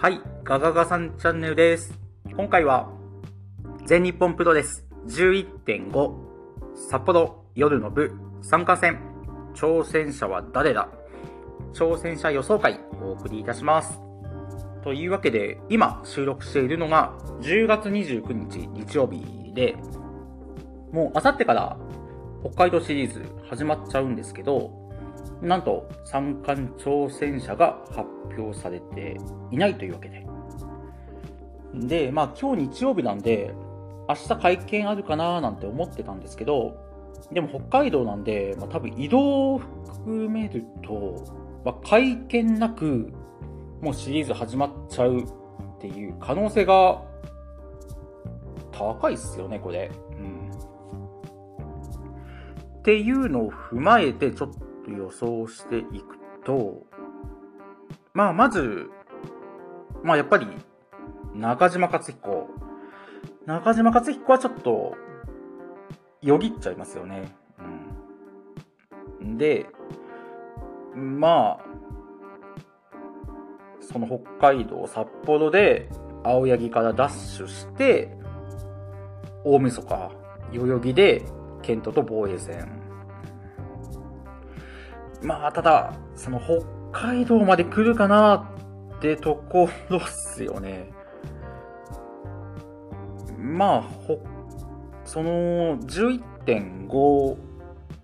はい、ガガガさんチャンネルです。今回は、全日本プロレス11.5札幌夜の部。参加戦。挑戦者は誰だ。挑戦者予想会をお送りいたします。というわけで、今収録しているのが10月29日日曜日で、もうあさってから北海道シリーズ始まっちゃうんですけど、なんと三冠挑戦者が発表されていないというわけで。で、まあ今日日曜日なんで、明日会見あるかななんて思ってたんですけど、でも北海道なんで、まあ多分移動を含めると、まあ、会見なく、もうシリーズ始まっちゃうっていう可能性が高いっすよね、これ。うん。っていうのを踏まえてちょっと予想していくと、まあまず、まあやっぱり、中島克彦。中島克彦はちょっと、よぎっちゃいますよね。うん。で、まあ、その北海道札幌で青柳からダッシュして、大晦日、代々木でケントと防衛戦。まあ、ただ、その北海道まで来るかなってところっすよね。まあ、ほ、その11.5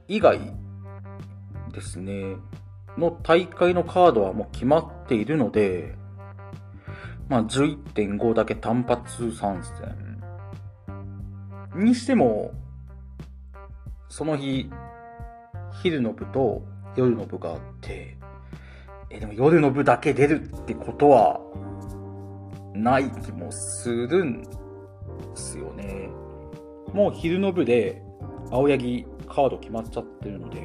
以外ですね、の大会のカードはもう決まっているので、まあ11.5だけ単発参戦。にしても、その日、昼の部と夜の部があって、え、でも夜の部だけ出るってことは、ない気もするんですよね。もう昼の部で、青柳カード決まっちゃってるので、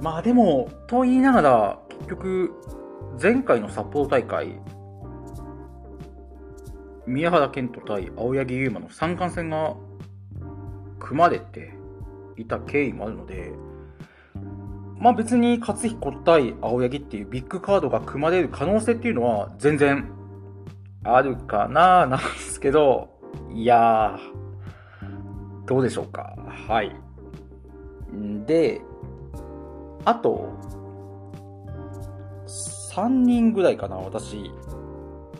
まあでも、と言いながら、結局、前回の札幌大会、宮原健人対青柳優馬の三冠戦が組まれていた経緯もあるので、まあ別に勝彦対青柳っていうビッグカードが組まれる可能性っていうのは全然あるかななんですけど、いやー、どうでしょうか。はい。で、あと、3人ぐらいかな、私、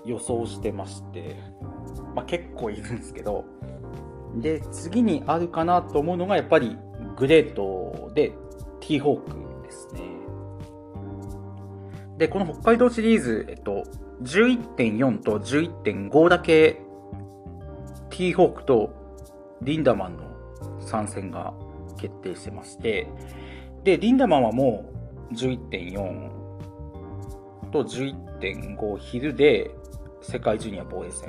予想してまして。まあ、結構いるんですけど。で、次にあるかなと思うのが、やっぱり、グレートで、ティーホークですね。で、この北海道シリーズ、えっと、11.4と11.5だけ、ティーホークとリンダマンの参戦が決定してまして、で、リンダマンはもう11.4と11.5昼で世界ジュニア防衛戦。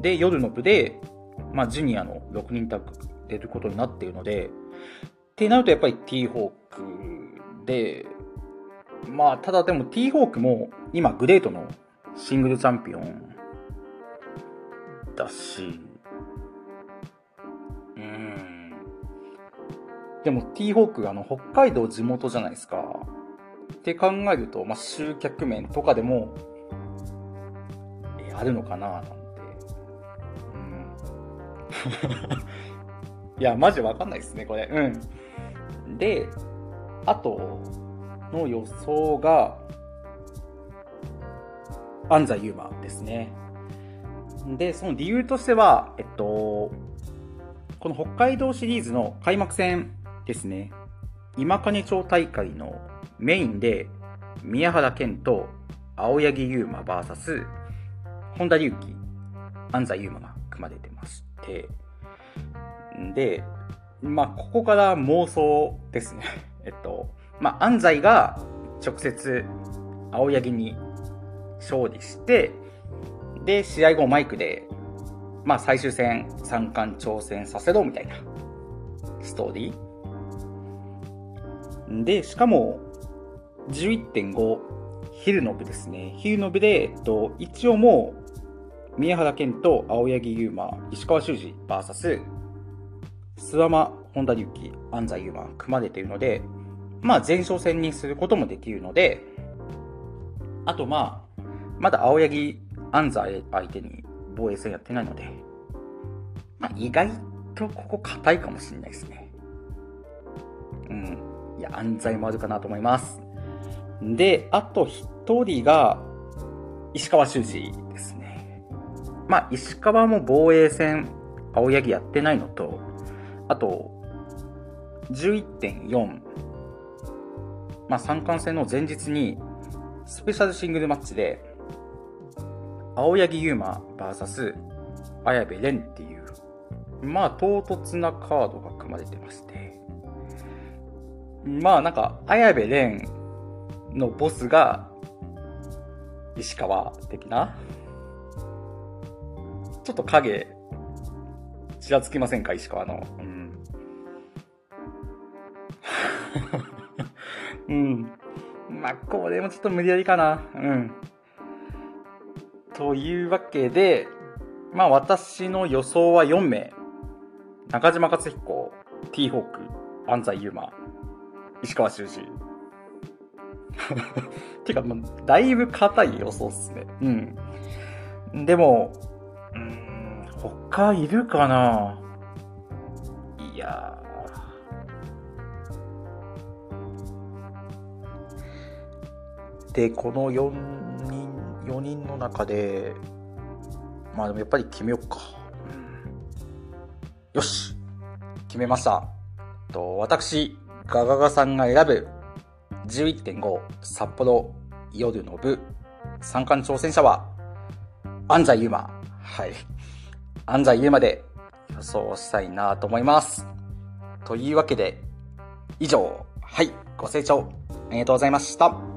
で、夜の部で、まあ、ジュニアの6人タッグ出ることになっているので、ってなるとやっぱり T ホークで、まあ、ただでも T ホークも今グレートのシングルチャンピオンだし、うん。でも T ホークあの北海道地元じゃないですか。って考えると、まあ、集客面とかでも、え、あるのかななんて。うん。いや、マジわかんないですね、これ。うん。で、あとの予想が、安西優馬ですね。で、その理由としては、えっと、この北海道シリーズの開幕戦ですね。今金町大会のメインで、宮原健と青柳優馬 VS、本田隆起、安西優馬が組まれてまして、で、まあ、ここから妄想ですね。えっと、まあ、安西が直接青柳に勝利して、で、試合後マイクで、まあ、最終戦三冠挑戦させろみたいなストーリー。で、しかも、11.5、昼の部ですね。昼の部で、えっと、一応もう、宮原健と青柳優馬、石川修司 VS、諏訪間、本田隆起、安西優馬組まれているので、まあ前哨戦にすることもできるので、あとまあ、まだ青柳、安西相手に防衛戦やってないので、まあ意外とここ硬いかもしれないですね。うん。いや、安西もあるかなと思います。で、あと一人が、石川修司ですね。まあ、石川も防衛戦、青柳やってないのと、あと、11.4、まあ、三冠戦の前日に、スペシャルシングルマッチで、青柳優馬 VS 綾部蓮っていう、まあ、唐突なカードが組まれてまして、まあ、なんか、綾部蓮のボスが、石川的なちょっと影、ちらつきませんか石川の。うん。うん。まあ、これもちょっと無理やりかな。うん。というわけで、まあ私の予想は4名。中島克彦、T ホーク、安西優馬、石川修司。てか、まあ、だいぶ硬い予想っすね。うん。でも、うん、他いるかな？いやーで、この4人、4人の中で、まあでもやっぱり決めよっか。よし決めました。と私、ガガガさんが選ぶ11.5札幌夜の部三冠挑戦者は安西優馬。はい。安西優馬で予想したいなと思います。というわけで、以上、はい、ご清聴ありがとうございました。